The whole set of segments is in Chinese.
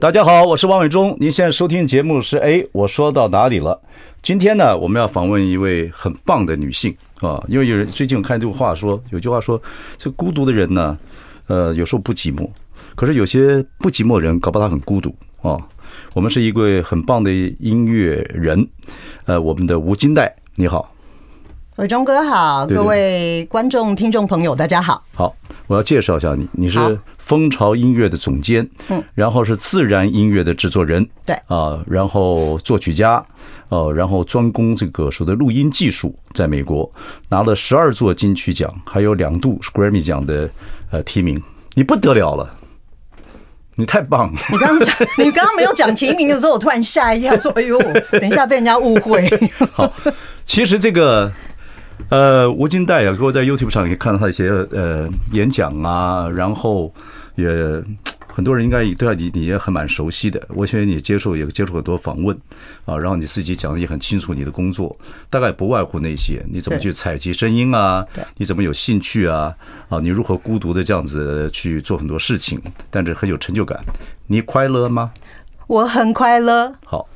大家好，我是王伟忠。您现在收听节目是哎，我说到哪里了？今天呢，我们要访问一位很棒的女性啊，因为有人最近我看这句话说，有句话说，这孤独的人呢，呃，有时候不寂寞，可是有些不寂寞的人，搞不好他很孤独啊。我们是一位很棒的音乐人，呃，我们的吴金代，你好，伟忠哥好，各位观众听众朋友，大家好。好，我要介绍一下你，你是。蜂巢音乐的总监，嗯，然后是自然音乐的制作人，对啊，然后作曲家，呃，然后专攻这个所谓的录音技术，在美国拿了十二座金曲奖，还有两度 Grammy 奖的呃提名，你不得了了，你太棒了！你刚刚你刚刚没有讲提名的时候，我突然吓一跳，说：“哎呦，等一下被人家误会。”好，其实这个。呃，吴金代啊，各位在 YouTube 上也看到他一些呃演讲啊，然后也很多人应该也对你你也很蛮熟悉的。我觉得你接受也接触很多访问啊，然后你自己讲的也很清楚，你的工作大概不外乎那些，你怎么去采集声音啊？你怎么有兴趣啊？啊，你如何孤独的这样子去做很多事情，但是很有成就感。你快乐吗？我很快乐。好。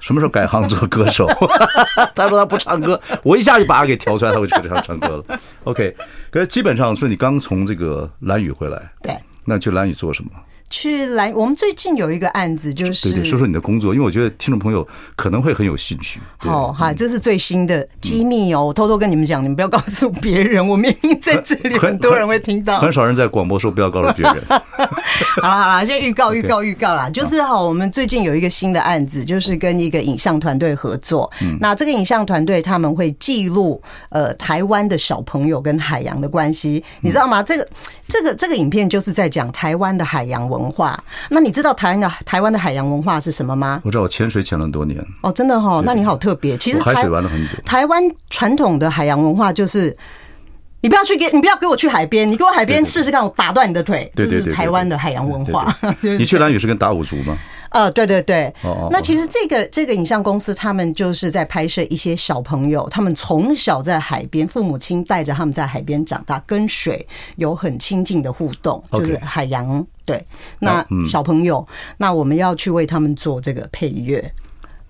什么时候改行做歌手？他说他不唱歌，我一下就把他给调出来，他会去唱唱歌了。OK，可是基本上说你刚从这个蓝宇回来，对，那去蓝宇做什么？去来，我们最近有一个案子，就是对对，说说你的工作，因为我觉得听众朋友可能会很有兴趣。好，哈，这是最新的机密哦，我偷偷跟你们讲，你们不要告诉别人，我明明在这里，很多人会听到。很少人在广播说不要告诉别人。好了好了，先预告 预告预告啦，就是哈，我们最近有一个新的案子，就是跟一个影像团队合作。那这个影像团队他们会记录呃台湾的小朋友跟海洋的关系，你知道吗？这个这个这个影片就是在讲台湾的海洋文。文化，那你知道台湾的台湾的海洋文化是什么吗？我知道，我潜水潜了很多年。哦，真的哈，那你好特别。其实海水玩了很久。台湾传统的海洋文化就是，你不要去给，你不要给我去海边，你给我海边试试看，我打断你的腿。对对对，台湾的海洋文化。你去蓝屿是跟打五族吗？呃，对对对，那其实这个这个影像公司，他们就是在拍摄一些小朋友，他们从小在海边，父母亲带着他们在海边长大，跟水有很亲近的互动，就是海洋。对，那小朋友，那我们要去为他们做这个配乐。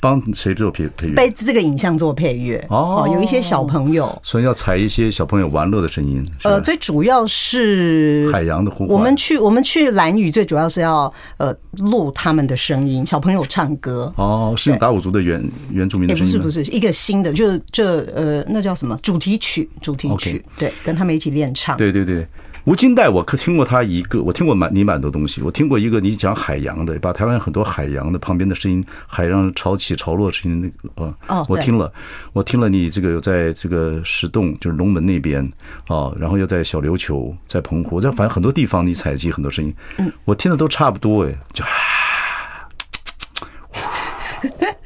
帮谁做配配乐？被这个影像做配乐哦，有一些小朋友，所以要采一些小朋友玩乐的声音。呃，最主要是海洋的呼唤。我们去我们去蓝屿，最主要是要呃录他们的声音，小朋友唱歌。哦，是用达悟族的原原住民的声音。不是不是，一个新的，就这呃，那叫什么主题曲？主题曲，对，跟他们一起练唱。对对对。吴金代，我可听过他一个，我听过蛮你蛮多东西。我听过一个你讲海洋的，把台湾很多海洋的旁边的声音，海洋潮起潮落的声音，那个啊，我听了，我听了你这个有在这个石洞，就是龙门那边啊，然后又在小琉球，在澎湖，在反正很多地方你采集很多声音，嗯我听的都差不多哎，就。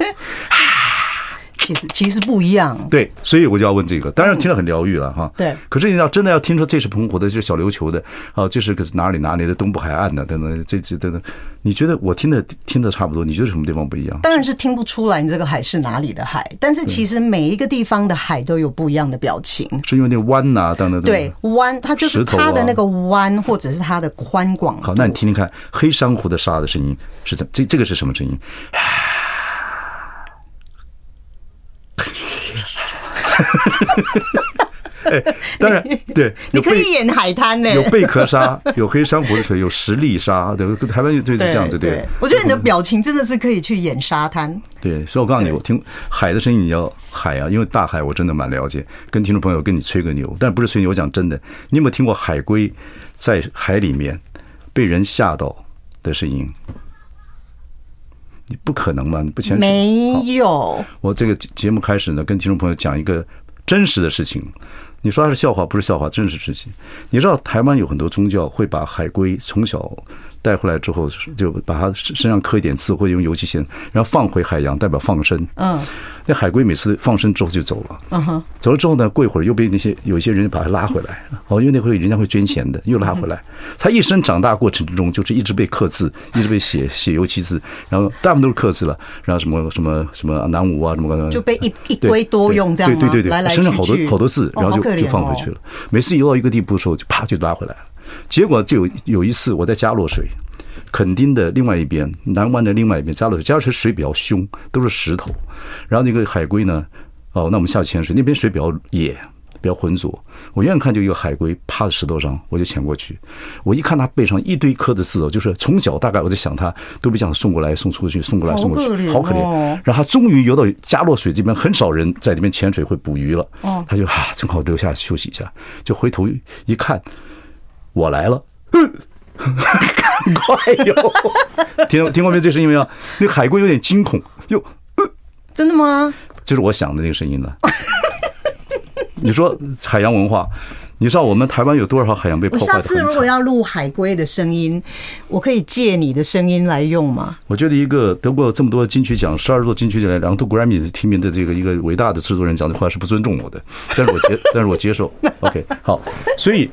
其实其实不一样，对，所以我就要问这个。当然听了很疗愈了哈。对。可是你要真的要听说这是澎湖的，这是小琉球的，哦，这是个哪里哪里的东部海岸的等等，这这等等，你觉得我听的听的差不多？你觉得什么地方不一样？当然是听不出来你这个海是哪里的海，但是其实每一个地方的海都有不一样的表情。是因为那弯呐等等。对，弯它就是它的那个弯，或者是它的宽广。好，那你听听看，黑珊瑚的沙的声音是怎？这这个是什么声音？哎，当然，对，你可以演海滩呢，有贝壳沙，有黑珊瑚的水，有石礫沙，对，台湾就是这样子，对。我觉得你的表情真的是可以去演沙滩。对，所以我告诉你，我听海的声音，你要海啊，因为大海我真的蛮了解。跟听众朋友跟你吹个牛，但不是吹牛，我讲真的，你有没有听过海龟在海里面被人吓到的声音？你不可能嘛？你不潜水？没有。我这个节目开始呢，跟听众朋友讲一个真实的事情。你说他是笑话，不是笑话，真实事情。你知道台湾有很多宗教会把海龟从小带回来之后，就把它身上刻一点字，或者用油漆线，然后放回海洋，代表放生。嗯。那海龟每次放生之后就走了，嗯哼，走了之后呢，过一会儿又被那些有一些人把它拉回来，哦，因为那会人家会捐钱的，又拉回来。它一生长大过程之中，就是一直被刻字，一直被写写油漆字，然后大部分都是刻字了，然后什么什么什么南无啊什么，就被一一堆多用这样，对对对对，身上好多好多字，然后就就放回去了。每次游到一个地步的时候，就啪就拉回来了。结果就有有一次我在加洛水。垦丁的另外一边，南湾的另外一边，加洛水，加洛水水比较凶，都是石头。然后那个海龟呢？哦，那我们下去潜水，那边水比较野，比较浑浊。我远远看就一个海龟趴在石头上，我就潜过去。我一看它背上一堆刻的字哦，就是从小大概我在想它都被这样送过来送出去，送过来送过去，好可怜。然后它终于游到加洛水这边，很少人在里面潜水会捕鱼了。哦，它就哈、啊，正好留下休息一下，就回头一看，我来了。赶快哟！听听过没有？这声音没有？那海龟有点惊恐，就真的吗？就是我想的那个声音呢。你说海洋文化，你知道我们台湾有多少海洋被破坏？我下次如果要录海龟的声音，我可以借你的声音来用吗？我觉得一个得过这么多金曲奖、十二座金曲奖、两度 Grammy 提名的这个一个伟大的制作人讲的话是不尊重我的，但是我接，但是我接受。OK，好，所以。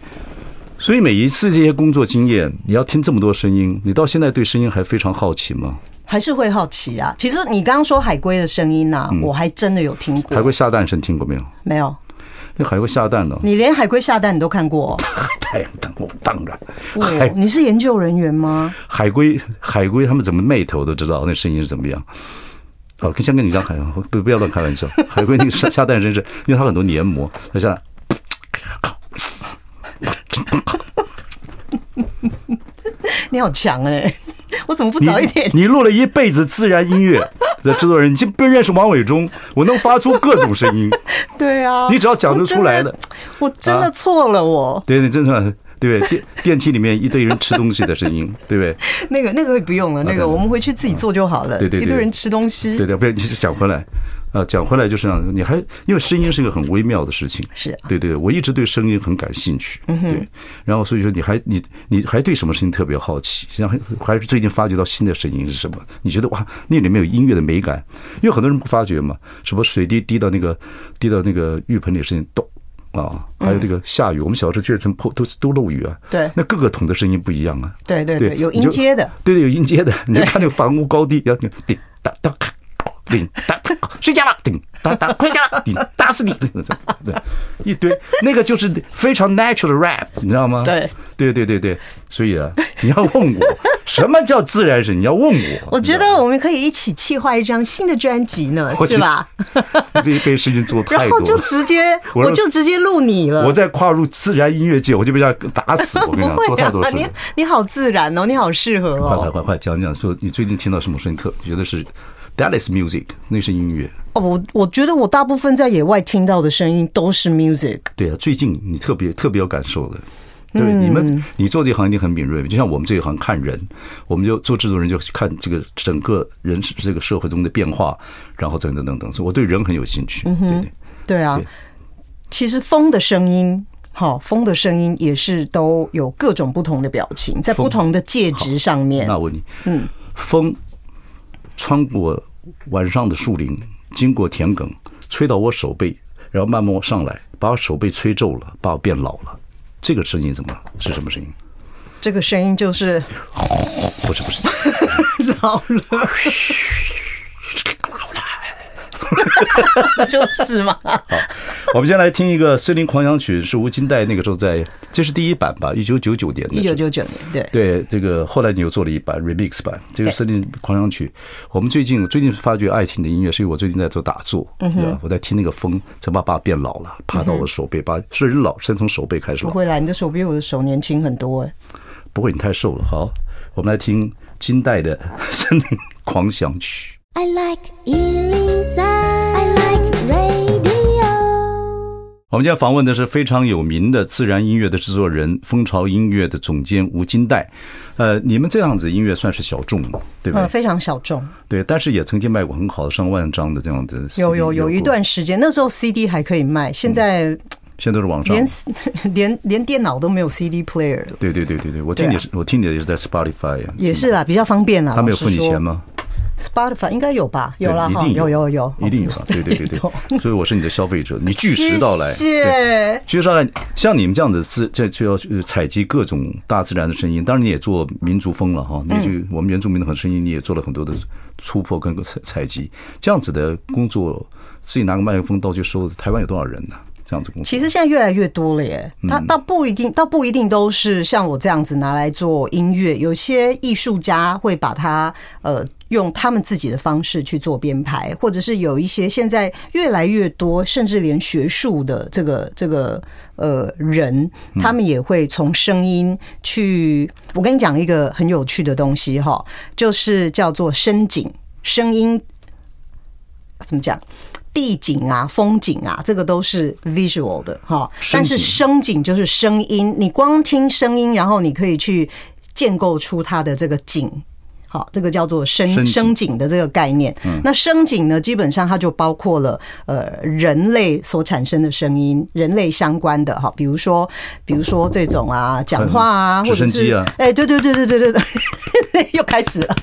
所以每一次这些工作经验，你要听这么多声音，你到现在对声音还非常好奇吗？还是会好奇啊。其实你刚刚说海龟的声音呐，我还真的有听过。海龟下蛋声听过没有？没有。那海龟下蛋呢？你连海龟下蛋你都看过？太阳蛋，我当然。哦，你是研究人员吗？海龟，海龟他们怎么 mate 我都知道，那声音是怎么样。好，先跟你讲海洋，不不要乱开玩笑。海龟那个下下蛋声是，因为它很多黏膜，它下。你好强哎、欸！我怎么不早一点？你录了一辈子自然音乐的制作人，你就不认识王伟忠？我能发出各种声音。对啊，你只要讲得出来的，我真的错了我。我对你，真的对不对？电电梯里面一堆人吃东西的声音，对不对？那个那个不用了，那个我们回去自己做就好了。对对，一堆人吃东西。对对，不要你讲回来。啊，讲回来就是让你还因为声音是一个很微妙的事情，是对对，我一直对声音很感兴趣，嗯对，然后所以说你还你你还对什么声音特别好奇？像还是最近发掘到新的声音是什么？你觉得哇，那里面有音乐的美感？因为很多人不发觉嘛，什么水滴滴到那个滴到那个浴盆里声音咚啊，还有这个下雨，我们小时候确实都都都漏雨啊，对，那各个桶的声音不一样啊，对对对，有音阶的，对对，有音阶的，你就看那个房屋高低要叮当当。叮当，睡觉了。叮当当，回家了。叮，打死你！对，一堆那个就是非常 natural rap，你知道吗？对，对对对对。所以啊，你要问我什么叫自然声？你要问我。我觉得我们可以一起计划一张新的专辑呢，是吧？这一辈事情做太多，然后就直接，我就直接录你了。我在跨入自然音乐界，我就被人家打死。我跟你讲，做太多事。你你好自然哦，你好适合哦。快快快快讲讲，说你最近听到什么声音特觉得是？That is music，那是音乐。哦，我我觉得我大部分在野外听到的声音都是 music。对啊，最近你特别特别有感受的，对，你们你做这行一定很敏锐，就像我们这一行看人，我们就做制作人就看这个整个人这个社会中的变化，然后等等等等，所以我对人很有兴趣。对对对啊，其实风的声音，好，风的声音也是都有各种不同的表情，在不同的介质上面。那我问你，嗯，风穿过。晚上的树林，经过田埂，吹到我手背，然后慢慢上来，把我手背吹皱了，把我变老了。这个声音怎么是什么声音？这个声音就是，不是不是，老了。就是嘛。好，我们先来听一个《森林狂想曲》，是吴金代那个时候在，这是第一版吧？一九九九年的。一九九九年，对对，这个后来你又做了一版 remix 版，这个《森林狂想曲》。我们最近最近发觉爱听的音乐，是因为我最近在做打坐，对吧？我在听那个风，才把爸变老了，爬到我的手背，把是人老，先从手背开始。不会啦，你的手比我的手年轻很多哎。不会，你太瘦了。好，我们来听金代的《森林狂想曲》。I like 103. I like radio. 我们今天访问的是非常有名的自然音乐的制作人，蜂巢音乐的总监吴金代。呃，你们这样子音乐算是小众，对不对？非常小众。对，但是也曾经卖过很好的上万张的这样的。有有有一段时间，那时候 CD 还可以卖，现在现在都是网上，连 连连电脑都没有 CD player 了。对对对对对，我听你是，我听你的也是在 Spotify 呀。也是啦，比较方便啦。他没有付你钱吗？Spotify 应该有吧，有啦，一定有有有，一定有吧，对对对对，所以我是你的消费者，你据实到来。据实到来，像你们这样子是这就要采集各种大自然的声音，当然你也做民族风了哈，你就我们原住民的很声音，你也做了很多的突破跟个采采集，这样子的工作，自己拿个麦克风到处收，台湾有多少人呢？这样子工作，其实现在越来越多了耶，他倒不一定，倒不一定都是像我这样子拿来做音乐，有些艺术家会把它呃。用他们自己的方式去做编排，或者是有一些现在越来越多，甚至连学术的这个这个呃人，他们也会从声音去。我跟你讲一个很有趣的东西哈，就是叫做声景，声音怎么讲？地景啊，风景啊，这个都是 visual 的哈。但是声景就是声音，你光听声音，然后你可以去建构出它的这个景。好，这个叫做声声景的这个概念。那声景呢，基本上它就包括了呃人类所产生的声音，人类相关的哈，比如说比如说这种啊讲话啊，或者是哎对对对对对对对，又开始了，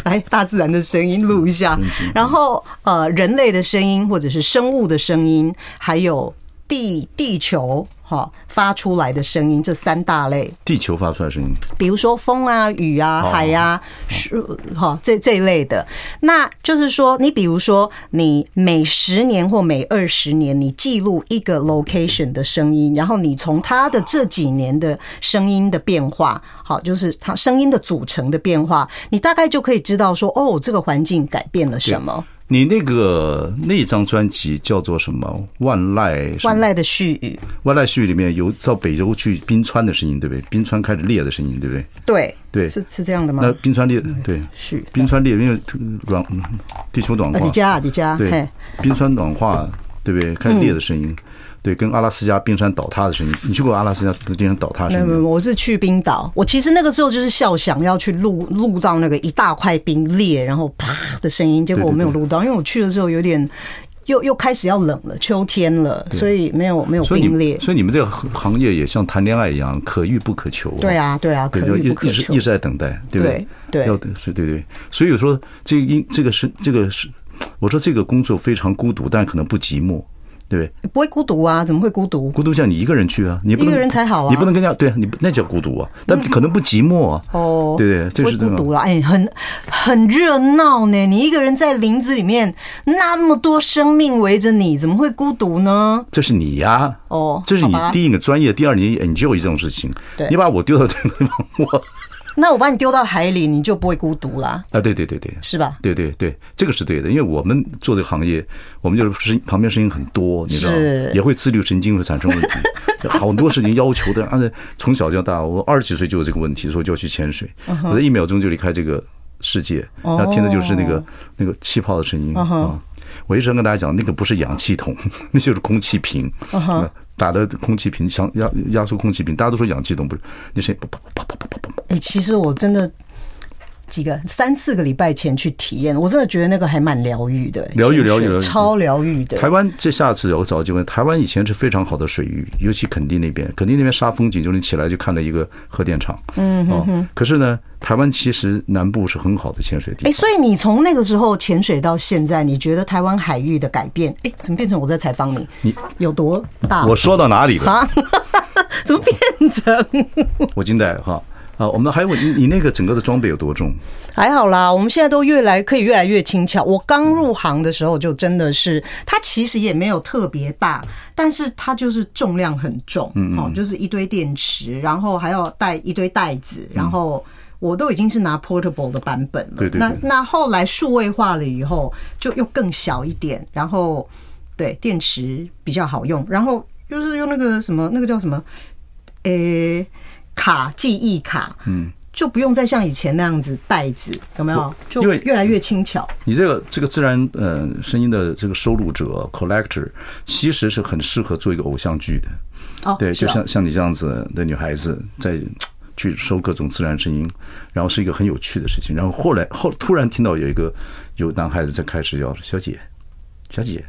来大自然的声音录一下，然后呃人类的声音或者是生物的声音，还有地地球。好，发出来的声音，这三大类。地球发出来的声音，比如说风啊、雨啊、海啊、树，哈，这这一类的。那就是说，你比如说，你每十年或每二十年，你记录一个 location 的声音，然后你从它的这几年的声音的变化，好，就是它声音的组成的变化，你大概就可以知道说，哦，这个环境改变了什么。你那个那张专辑叫做什么？万籁万籁的絮语，万籁絮语里面有到北洲去冰川的声音，对不对？冰川开始裂的声音，对不对？对对，是是这样的吗？那冰川裂，对，是冰川裂，因为软地球暖化，迪迦迪迦，对，冰川暖化，对不对？开始裂的声音。对，跟阿拉斯加冰山倒塌的声音，你去过阿拉斯加冰山倒塌的声音？没有，没有，我是去冰岛。我其实那个时候就是笑想要去录录到那个一大块冰裂，然后啪的声音，结果我没有录到，因为我去的时候有点又又开始要冷了，秋天了，所以没有没有冰裂。所以你们这个行业也像谈恋爱一样，可遇不可求。对啊，对啊，可遇不可求，一直一直在等待，对不对？对，要是对对。所以说，这因这个是这个是，我说这个工作非常孤独，但可能不寂寞。对，不会孤独啊？怎么会孤独？孤独像你一个人去啊，你一个人才好啊，你不能跟人家对啊，你那叫孤独啊，但可能不寂寞啊。哦，对对，这是孤独了。哎，很很热闹呢，你一个人在林子里面，那么多生命围着你，怎么会孤独呢？这是你呀，哦，这是你第一个专业，第二你 enjoy 这种事情。对，你把我丢到这个地方，我。那我把你丢到海里，你就不会孤独了啊？对对对对，是吧？对对对，这个是对的，因为我们做这个行业，我们就是声旁边声音很多，你知道吗？也会自律神经会产生问题，好多事情要求的。而且从小到大，我二十几岁就有这个问题，所以就要去潜水，我在一秒钟就离开这个世界，然后听的就是那个那个气泡的声音啊。我一直跟大家讲，那个不是氧气筒，那就是空气瓶。打的空气瓶，像压压缩空气瓶，大家都说氧气都不是，那声音啪啪啪啪啪啪啪。哎，其实我真的几个三四个礼拜前去体验，我真的觉得那个还蛮疗愈的，疗愈疗愈，超疗愈的。台湾这下次我找机会，台湾以前是非常好的水域，尤其垦丁那边，垦丁那边杀风景，就是你起来就看了一个核电厂。嗯哦，可是呢。台湾其实南部是很好的潜水地。哎，所以你从那个时候潜水到现在，你觉得台湾海域的改变？哎，怎么变成我在采访你？你有多大？我说到哪里了？啊怎么变成？我惊呆哈啊！我们还有你，你那个整个的装备有多重？还好啦，我们现在都越来可以越来越轻巧。我刚入行的时候就真的是，它其实也没有特别大，但是它就是重量很重，嗯哦，就是一堆电池，然后还要带一堆袋子，然后。我都已经是拿 portable 的版本了，对对对，那那后来数位化了以后，就又更小一点，然后对电池比较好用，然后又是用那个什么，那个叫什么，诶、欸，卡记忆卡，嗯，就不用再像以前那样子袋子，有没有？就越来越轻巧。你这个这个自然呃声音的这个收录者 collector，其实是很适合做一个偶像剧的，哦，对，就像像你这样子的女孩子在。去收各种自然声音，然后是一个很有趣的事情。然后后来后突然听到有一个有男孩子在开始叫小姐，小姐，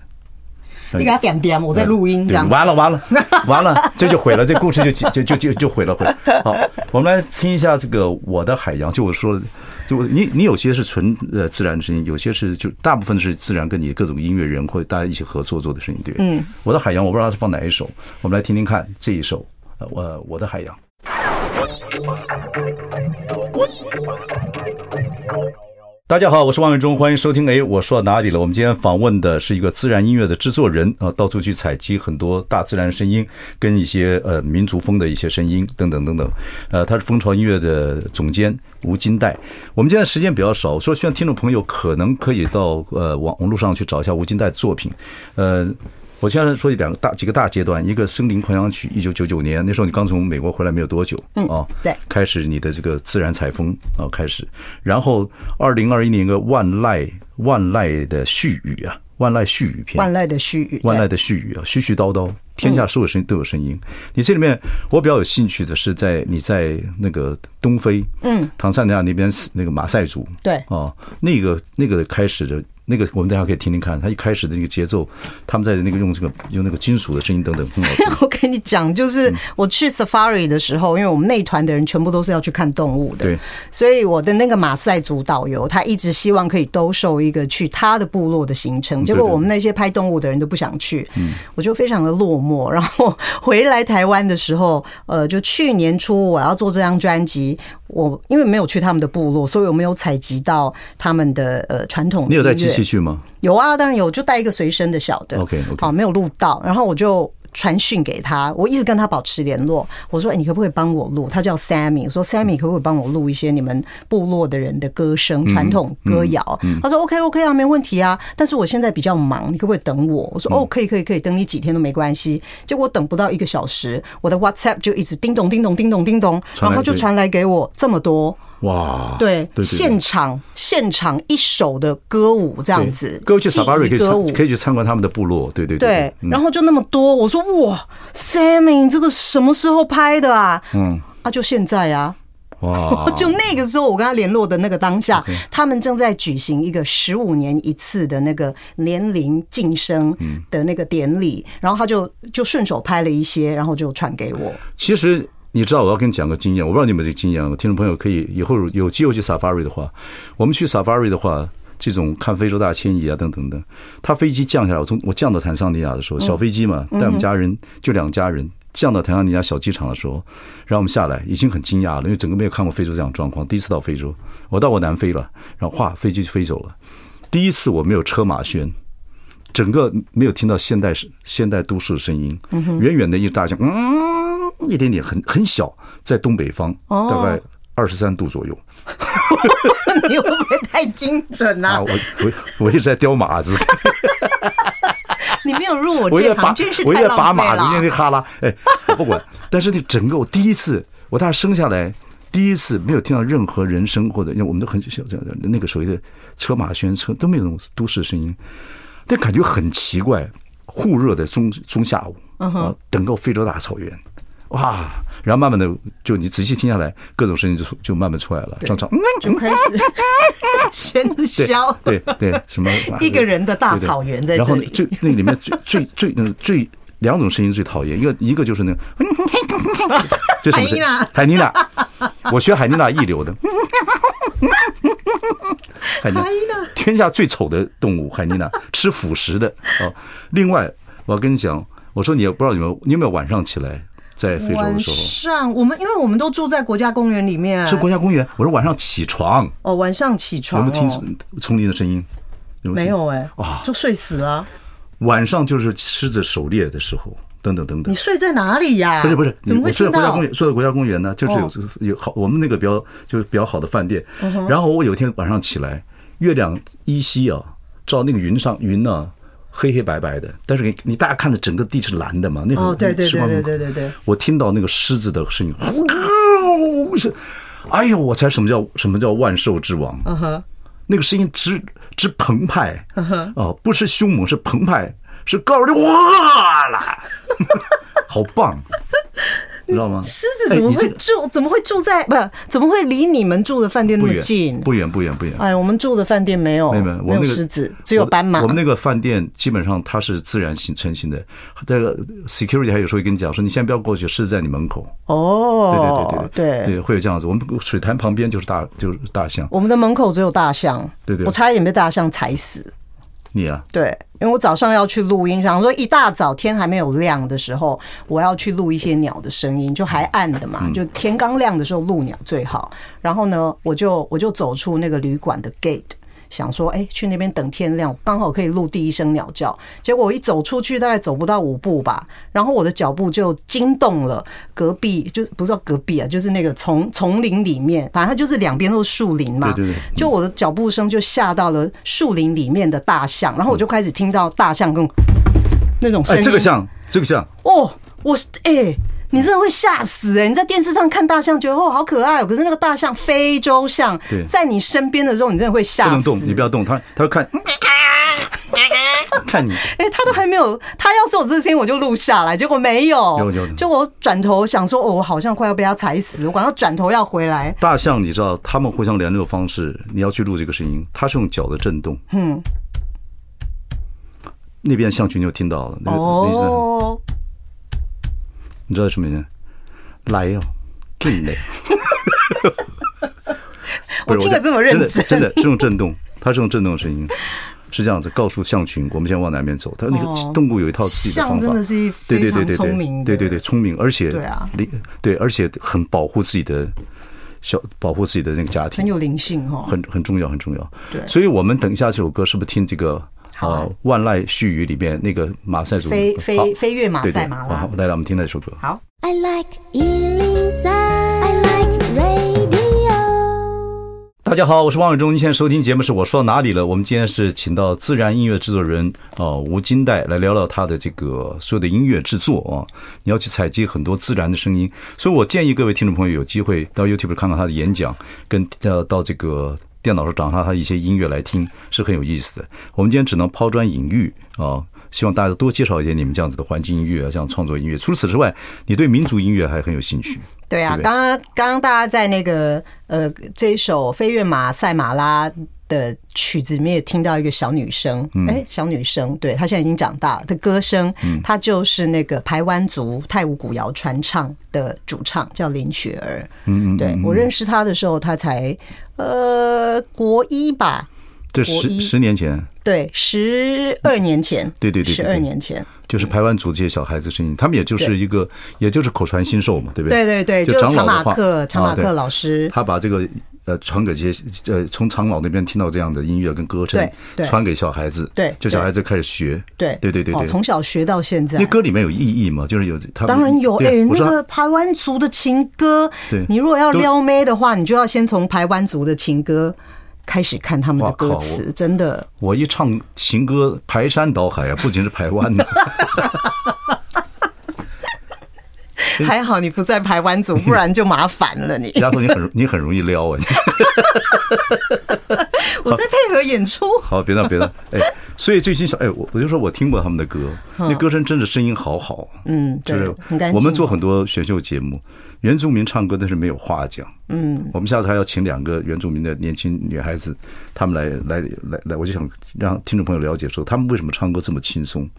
你给他点点，我在录音这样。完了完了 完了，这就毁了，这故事就就就就就毁了毁了。好，我们来听一下这个我的海洋，就我说的，就你你有些是纯呃自然的声音，有些是就大部分是自然跟你各种音乐人或者大家一起合作做的声音，对。嗯，我的海洋，我不知道是放哪一首，我们来听听看这一首，呃，我我的海洋。大家好，我是王伟忠，欢迎收听。哎，我说到哪里了？我们今天访问的是一个自然音乐的制作人啊，到处去采集很多大自然声音，跟一些呃民族风的一些声音等等等等。呃，他是蜂巢音乐的总监吴金代。我们今天时间比较少，说希望听众朋友可能可以到呃网网络上去找一下吴金代的作品，呃。我现在说两个大几个大阶段，一个《森林狂想曲》，一九九九年那时候你刚从美国回来没有多久，嗯啊，对，开始你的这个自然采风啊开始，然后二零二一年一个万籁万籁的絮语啊，万籁絮语篇，万籁的絮语，万籁的絮语啊，絮絮叨叨，天下所有声音都有声音。你这里面我比较有兴趣的是在你在那个东非，嗯，唐萨尼亚那边那个马赛族，对哦，那个那个开始的。那个我们大家可以听听看，他一开始的那个节奏，他们在那个用这个用那个金属的声音等等，很好听。我跟你讲，就是我去 Safari 的时候，因为我们那团的人全部都是要去看动物的，对，所以我的那个马赛族导游他一直希望可以兜售一个去他的部落的行程，结果我们那些拍动物的人都不想去，嗯，我就非常的落寞。然后回来台湾的时候，呃，就去年初我要做这张专辑，我因为没有去他们的部落，所以我没有采集到他们的呃传统。你有带机器去吗？有啊，当然有，就带一个随身的小的。OK OK，好，没有录到，然后我就。传讯给他，我一直跟他保持联络。我说：“哎，你可不可以帮我录？”他叫 Sammy，我说：“Sammy，可不可以帮我录一些你们部落的人的歌声、传统歌谣？”他说：“OK，OK 啊，没问题啊。”但是我现在比较忙，你可不可以等我？我说：“哦，可以，可以，可以，等你几天都没关系。”结果等不到一个小时，我的 WhatsApp 就一直叮咚、叮咚、叮咚、叮咚，然后就传来给我这么多。哇，对，现场现场一首的歌舞这样子，歌舞去 Safari 歌舞。可以去参观他们的部落，对对对，然后就那么多，我说哇，Sammy，这个什么时候拍的啊？嗯，啊，就现在啊，哇，就那个时候我跟他联络的那个当下，他们正在举行一个十五年一次的那个年龄晋升的那个典礼，然后他就就顺手拍了一些，然后就传给我。其实。你知道我要跟你讲个经验，我不知道你们这个经验，听众朋友可以以后有机会去 Safari 的话，我们去 Safari 的话，这种看非洲大迁移啊等等的，他飞机降下来，我从我降到坦桑尼亚的时候，小飞机嘛，带我们家人就两家人降到坦桑尼亚小机场的时候，然后我们下来已经很惊讶了，因为整个没有看过非洲这样状况，第一次到非洲，我到过南非了，然后哗飞机就飞走了，第一次我没有车马喧，整个没有听到现代现代都市的声音，远远的一大象，嗯。一点点很很小，在东北方，大概二十三度左右。你会不会太精准啊？我我我一直在雕马子。你没有入我这行，真是太浪费了。我一直拔马子，那那哈拉，哎，我不管。但是那整个我第一次，我大概生下来第一次没有听到任何人声，或者因为我们都很小，这样的那个所谓的车马喧车都没有那种都市声音，但感觉很奇怪。酷热的中中下午啊，整个非洲大草原。哇，然后慢慢的，就你仔细听下来，各种声音就就慢慢出来了，上场就开始 喧嚣，对对，什么 一个人的大草原在这里，然后最那里面最最最那最两种声音最讨厌，一个一个就是那个，这什么声音？海妮娜，我学海妮娜一流的，海妮娜，天下最丑的动物，海妮娜吃腐食的。哦。另外，我要跟你讲，我说你也不知道你们你有没有晚上起来。在非洲的时候，晚上我们因为我们都住在国家公园里面，是国家公园。我说晚上起床哦，晚上起床有没有听丛林的声音？没有哎，哇，就睡死了。晚上就是狮子狩猎的时候，等等等等。你睡在哪里呀？不是不是，怎么会睡在国家公园？睡在国家公园呢，就是有有好我们那个比较就是比较好的饭店。然后我有一天晚上起来，月亮依稀啊，照那个云上云呢。黑黑白白的，但是你你大家看的整个地是蓝的嘛？那个对对对对对对对，我听到那个狮子的声音，呼是，哎呦，我猜什么叫什么叫万兽之王？嗯哼，那个声音之之澎湃，嗯哼，哦，不是凶猛，是澎湃，是告诉你哇啦，好棒。你知道吗？狮子怎么会住？怎么会住在不？怎么会离你们住的饭店那么近？不远，不远，不远。哎，我们住的饭店没有，没有，没有狮子，只有斑马。我们那个饭店基本上它是自然形成型的，这个 security 还有时候会跟你讲说，你先不要过去，狮子在你门口。哦，对对对对对，会有这样子。我们水潭旁边就是大，就是大象。我们的门口只有大象。对对，我差一点被大象踩死。你啊？对，因为我早上要去录音，想说一大早天还没有亮的时候，我要去录一些鸟的声音，就还暗的嘛，就天刚亮的时候录鸟最好。然后呢，我就我就走出那个旅馆的 gate。想说，哎，去那边等天亮，刚好可以录第一声鸟叫。结果我一走出去，大概走不到五步吧，然后我的脚步就惊动了隔壁，就不知道隔壁啊，就是那个丛丛林里面，反正它就是两边都是树林嘛。对对对。就我的脚步声就吓到了树林里面的大象，然后我就开始听到大象跟那种声音。哎，这个像，这个像。哦，我哎。你真的会吓死哎！你在电视上看大象，觉得哦好可爱哦，可是那个大象非洲象在你身边的时候，你真的会吓死。不能动，你不要动，它它会看，看你。哎，他都还没有，他要是有这个声音，我就录下来。结果没有，有有。就我转头想说，哦，我好像快要被他踩死，我赶快转头要回来。大象，你知道他们互相联络的方式？你要去录这个声音，它是用脚的震动。嗯。那边象群就听到了。哦。你知道什么意思？来哟，进来！我听得这么认真，真的是用震动，它是用震动的声音，是这样子告诉象群，我们现在往哪边走。它那个动物有一套自己的方法，象真的是非常聪明，对对对，聪明，而且对啊，对，而且很保护自己的小，保护自己的那个家庭，很有灵性哈，很很重要，很重要。对，所以我们等一下这首歌是不是听这个？啊，万籁絮语里边那个马赛族飞飞飞越马赛马拉，好，来来，我们听那首歌。好。I like 103, I like radio。大家好，我是王伟忠，您现在收听节目是我说到哪里了？我们今天是请到自然音乐制作人啊吴金代来聊聊他的这个所有的音乐制作啊。你要去采集很多自然的声音，所以我建议各位听众朋友有机会到 YouTube 看看他的演讲，跟到到这个。电脑上找上他一些音乐来听是很有意思的。我们今天只能抛砖引玉啊，希望大家多介绍一些你们这样子的环境音乐啊，这样创作音乐。除此之外，你对民族音乐还很有兴趣？对啊，刚刚刚刚大家在那个呃这一首《飞跃马赛马拉》的曲子里面也听到一个小女生，哎，小女生，对，她现在已经长大了的歌声，她就是那个排湾族泰武古谣传唱的主唱，叫林雪儿。嗯嗯，对，我认识她的时候，她才呃国一吧，这十十年前，对，十二年前，对对对，十二年前。就是排湾族这些小孩子声音，他们也就是一个，也就是口传心授嘛，对不对？对对对，就长马克，长马克老师，他把这个呃传给这些呃从长老那边听到这样的音乐跟歌声，对，传给小孩子，对，就小孩子开始学，对对对对，从小学到现在。那歌里面有意义吗？就是有他当然有，哎，那个排湾族的情歌，对，你如果要撩妹的话，你就要先从排湾族的情歌。开始看他们的歌词，真的。我一唱情歌，排山倒海啊，不仅是排湾的。还好你不在排湾组，不然就麻烦了你。丫头，你很你很容易撩啊！你。我在配合演出。好，别闹别闹。哎，所以最近小哎，我我就说我听过他们的歌，那歌声真的声音好好。嗯，就是我们做很多选秀节目。原住民唱歌那是没有话讲。嗯，我们下次还要请两个原住民的年轻女孩子，他们来来来来，我就想让听众朋友了解说，他们为什么唱歌这么轻松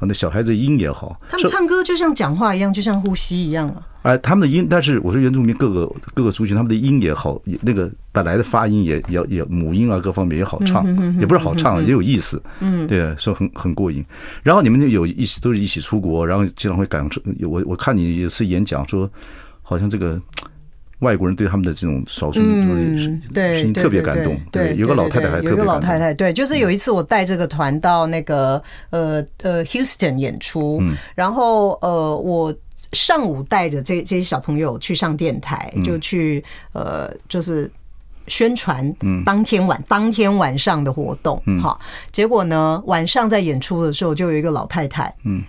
啊？那小孩子音也好，他们唱歌就像讲话一样，就像呼吸一样啊。哎，他们的音，但是我说原住民各个各个族群，他们的音也好，那个本来的发音也也也母音啊，各方面也好唱，也不是好唱，也有意思。嗯，对，说很很过瘾。然后你们就有一起都是一起出国，然后经常会赶上。我我看你有次演讲说。好像这个外国人对他们的这种少数民族的声音特别感动。对，有个老太太还特别感动。有个老太太，对，就是有一次我带这个团到那个呃呃 Houston 演出，然后呃我上午带着这这些小朋友去上电台，就去呃就是宣传当天晚当天晚上的活动。好，结果呢晚上在演出的时候，就有一个老太太，嗯。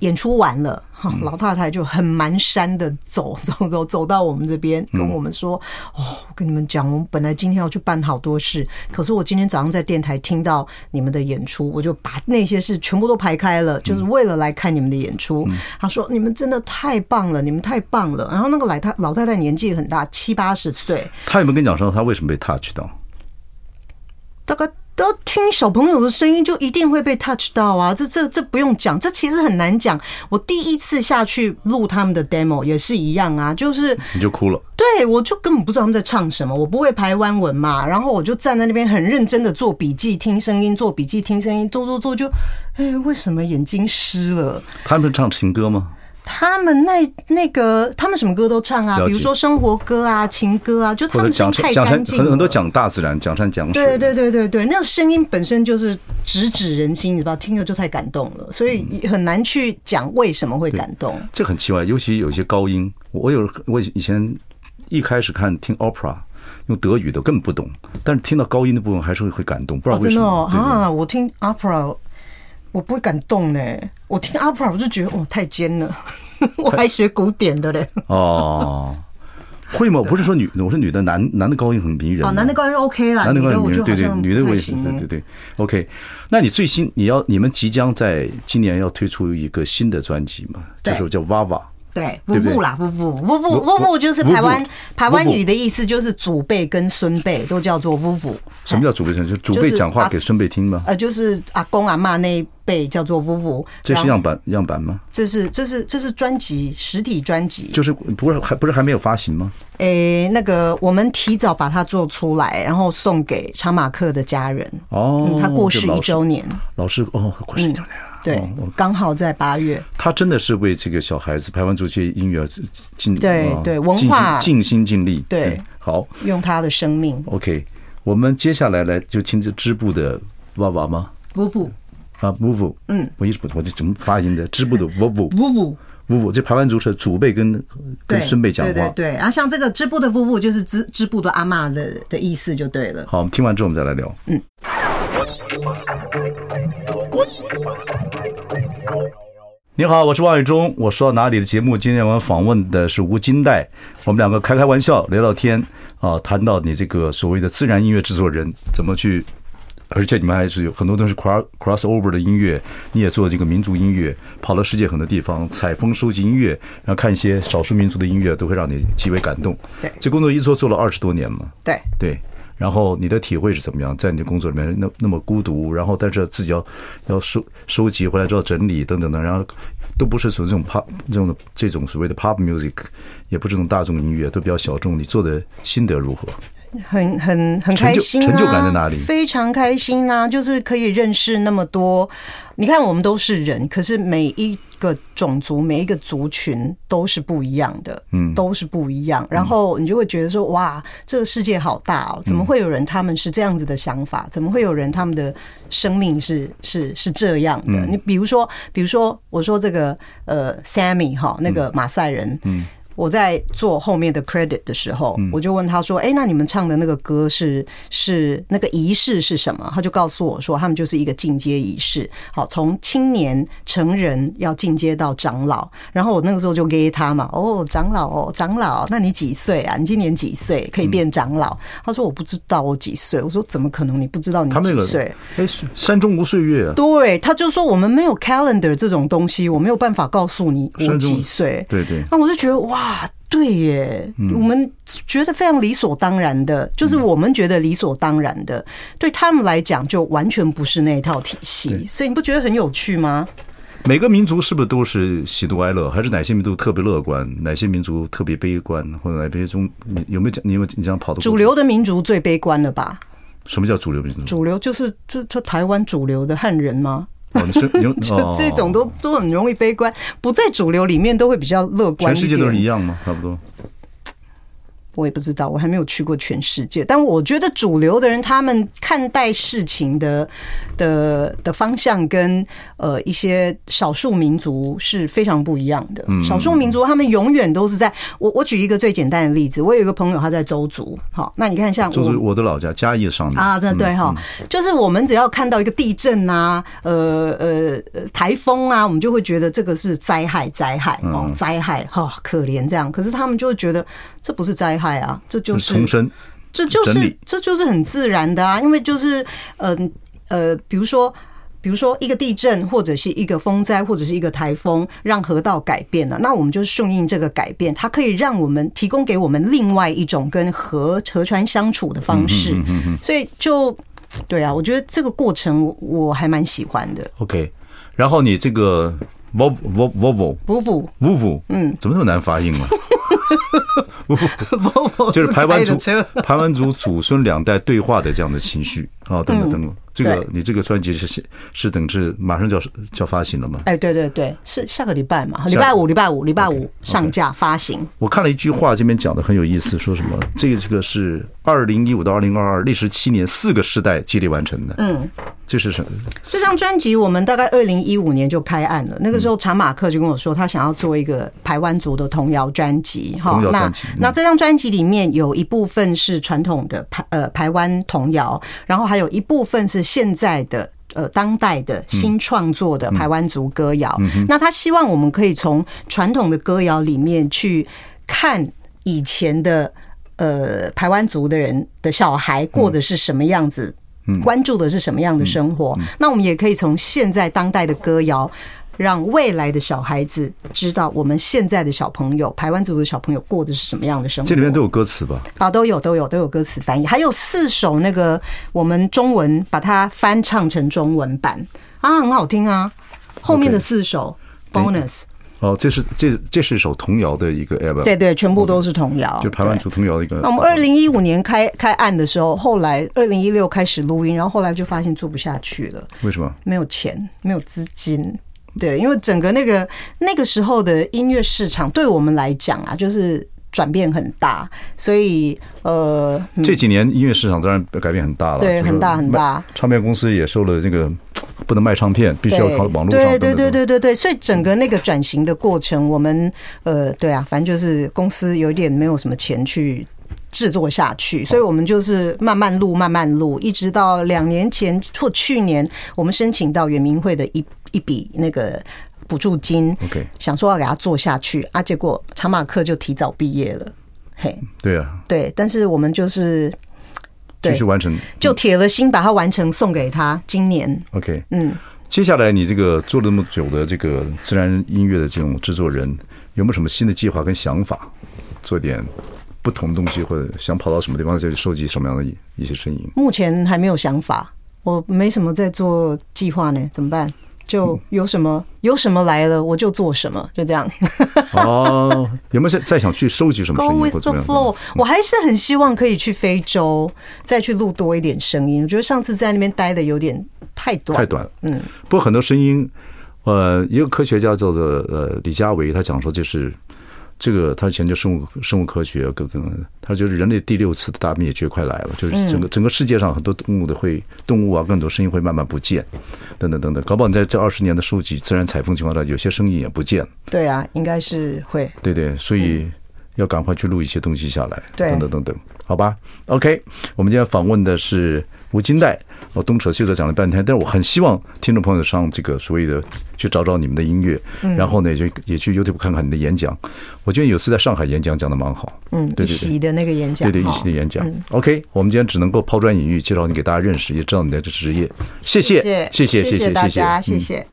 演出完了，哈，老太太就很蹒跚的走 走走走到我们这边，跟我们说：“哦，我跟你们讲，我们本来今天要去办好多事，可是我今天早上在电台听到你们的演出，我就把那些事全部都排开了，就是为了来看你们的演出。”他说：“你们真的太棒了，你们太棒了。”然后那个老太老太太年纪很大，七八十岁。他有没有跟你讲说他为什么被 touch 到？大概。都听小朋友的声音，就一定会被 touch 到啊！这这这不用讲，这其实很难讲。我第一次下去录他们的 demo 也是一样啊，就是你就哭了。对，我就根本不知道他们在唱什么，我不会排湾文嘛，然后我就站在那边很认真的做笔记、听声音、做笔记、听声音，做做做就，哎，为什么眼睛湿了？他们是唱情歌吗？他们那那个，他们什么歌都唱啊，比如说生活歌啊、情歌啊，就他们声音太干净，很很多讲大自然、讲山讲水。对对对对对，那个声音本身就是直指人心，你知道，听了就太感动了，所以很难去讲为什么会感动。这很奇怪，尤其有些高音，我有我以前一开始看听 opera 用德语的根本不懂，但是听到高音的部分还是会会感动，不知道为什么。哦，真的哦啊，我听 opera。我不会感动呢，我听 opera 我就觉得哦太尖了，我还学古典的嘞。哦，会吗？不是说女，我是女的，男男的高音很迷人。哦，男的高音 OK 啦，男的高音迷人，对对，女的我也是，对对对，OK。那你最新你要你们即将在今年要推出一个新的专辑嘛？这首叫 VAVA。对，夫妇啦，夫妇，夫妇，夫妇就是台湾台湾语的意思，就是祖辈跟孙辈都叫做夫妇。什么叫祖辈孙？就祖辈讲话给孙辈听吗？呃，就是阿公阿妈那一辈叫做夫妇。这是样板样板吗？这是这是这是专辑实体专辑，就是不是还不是还没有发行吗？诶，那个我们提早把它做出来，然后送给查马克的家人。哦，他过世一周年。老师哦，过世一周年。对，刚好在八月。他真的是为这个小孩子排湾族这些音乐尽对对文化尽心尽力。对，好，用他的生命。OK，我们接下来来就听这织布的娃娃吗？呜呜啊，呜呜，嗯，我一直不我这怎么发音的？织布的 呜呜，呜呜，呜呜，这排湾族是祖辈跟跟孙辈讲话。对对对，然后像这个织布的夫妇，就是织织布的阿嬷的的意思就对了。好，我们听完之后我们再来聊。嗯。你好，我是王伟忠。我说到哪里的节目？今天我们访问的是吴金代，我们两个开开玩笑，聊聊天啊，谈到你这个所谓的自然音乐制作人怎么去，而且你们还是有很多都是 cross cross over 的音乐，你也做这个民族音乐，跑到世界很多地方采风收集音乐，然后看一些少数民族的音乐，都会让你极为感动。对，这工作一做做了二十多年嘛。对对。然后你的体会是怎么样？在你的工作里面那那么孤独，然后但是自己要要收收集回来之后整理等等的，然后都不是属于这种 pop 这种这种所谓的 pop music，也不是这种大众音乐，都比较小众。你做的心得如何？很很很开心啊！成就感在哪里？非常开心啊！就是可以认识那么多。你看，我们都是人，可是每一个种族、每一个族群都是不一样的，嗯，都是不一样。然后你就会觉得说，哇，这个世界好大哦！怎么会有人他们是这样子的想法？怎么会有人他们的生命是 是是这样的？你比如说，比如说，我说这个呃，Sammy 哈，那个马赛人，嗯。我在做后面的 credit 的时候，我就问他说：“哎，那你们唱的那个歌是是那个仪式是什么？”他就告诉我说：“他们就是一个进阶仪式，好，从青年成人要进阶到长老。”然后我那个时候就给他嘛：“哦，长老哦，长老，那你几岁啊？你今年几岁可以变长老？”他说：“我不知道我几岁。”我说：“怎么可能？你不知道你几岁？”哎，山中无岁月啊。对，他就说我们没有 calendar 这种东西，我没有办法告诉你我几岁。对对。那我就觉得哇。啊，对耶，我们觉得非常理所当然的，就是我们觉得理所当然的，对他们来讲就完全不是那一套体系，所以你不觉得很有趣吗？每个民族是不是都是喜怒哀乐，还是哪些民族特别乐观，哪些民族特别悲观，或者哪些中有没有讲？你有没有你这样跑的？主流的民族最悲观了吧？什么叫主流民族？主流就是这这台湾主流的汉人吗？哦，你是就 这种都都很容易悲观，不在主流里面都会比较乐观。全世界都是一样吗？差不多。我也不知道，我还没有去过全世界。但我觉得主流的人他们看待事情的的的方向跟呃一些少数民族是非常不一样的。少数民族他们永远都是在我我举一个最简单的例子，我有一个朋友他在周族，好，那你看像就是我的老家嘉义上面。啊，对对哈，就是我们只要看到一个地震啊，呃呃台风啊，我们就会觉得这个是灾害灾害哦灾害哈可怜这样，可是他们就会觉得这不是灾害。啊，这就是重生，这就是这就是很自然的啊，因为就是嗯呃，比如说比如说一个地震，或者是一个风灾，或者是一个台风，让河道改变了，那我们就顺应这个改变，它可以让我们提供给我们另外一种跟河河川相处的方式，所以就对啊，我觉得这个过程我还蛮喜欢的。OK，然后你这个 Volvo Volvo Volvo Volvo 嗯，怎么这么难发音啊？就是排湾族排湾族祖孙两代对话的这样的情绪啊，等等等等。这个你这个专辑是是等是马上就要就要发行了吗？哎，对对对，是下个礼拜嘛，礼拜五礼拜五礼拜五上架发行。我看了一句话，这边讲的很有意思，说什么？这个这个是二零一五到二零二二历时七年四个世代接力完成的。嗯，这是什么？这张专辑我们大概二零一五年就开案了，那个时候查马克就跟我说，他想要做一个台湾族的童谣专辑。哈，那那这张专辑里面有一部分是传统的台呃台湾童谣，然后还有一部分是。现在的呃，当代的新创作的台湾族歌谣，那他希望我们可以从传统的歌谣里面去看以前的呃台湾族的人的小孩过的是什么样子，关注的是什么样的生活。那我们也可以从现在当代的歌谣。让未来的小孩子知道，我们现在的小朋友，台湾族的小朋友过的是什么样的生活。这里面都有歌词吧？啊，都有，都有，都有歌词翻译，还有四首那个我们中文把它翻唱成中文版啊，很好听啊。后面的四首 bonus。哦，这是这这是一首童谣的一个 album。对对，全部都是童谣，就排湾族童谣的一个。那我们二零一五年开开案的时候，后来二零一六开始录音，然后后来就发现做不下去了。为什么？没有钱，没有资金。对，因为整个那个那个时候的音乐市场，对我们来讲啊，就是转变很大，所以呃，这几年音乐市场当然改变很大了，对，很大很大。唱片公司也受了这个不能卖唱片，必须要靠网络上。对对对对对对，所以整个那个转型的过程，我们呃，对啊，反正就是公司有点没有什么钱去制作下去，所以我们就是慢慢录，慢慢录，一直到两年前或去年，我们申请到原民会的一。一笔那个补助金，OK，想说要给他做下去啊，结果查马克就提早毕业了，嘿，对啊，对，但是我们就是继续完成，就铁了心把它完成，送给他。今年，OK，嗯，接下来你这个做了那么久的这个自然音乐的这种制作人，有没有什么新的计划跟想法？做点不同的东西，或者想跑到什么地方再去收集什么样的一些声音？目前还没有想法，我没什么在做计划呢，怎么办？就有什么有什么来了，我就做什么，就这样。哦，有没有再再想去收集什么声音？Go with the flow。我还是很希望可以去非洲，再去录多一点声音。我觉得上次在那边待的有点太短，太短。嗯，不过很多声音，呃，一个科学家叫做呃李佳维，他讲说就是。这个他以前就生物生物科学，等等，他就是人类第六次的大灭绝快来了，就是整个整个世界上很多动物的会动物啊，更多声音会慢慢不见，等等等等，搞不好你在这二十年的收集自然采风情况下，有些声音也不见。对啊，应该是会。对对，所以要赶快去录一些东西下来，对，等等等等，好吧？OK，我们今天访问的是吴金代。我东扯西扯讲了半天，但是我很希望听众朋友上这个所谓的去找找你们的音乐，然后呢，就也去 YouTube 看看你的演讲。我觉得有次在上海演讲讲的蛮好，嗯，对对对，的那个演讲，对对一席的演讲。OK，我们今天只能够抛砖引玉，介绍你给大家认识，也知道你的这职业。谢谢，谢谢，谢谢，谢谢大家，谢谢。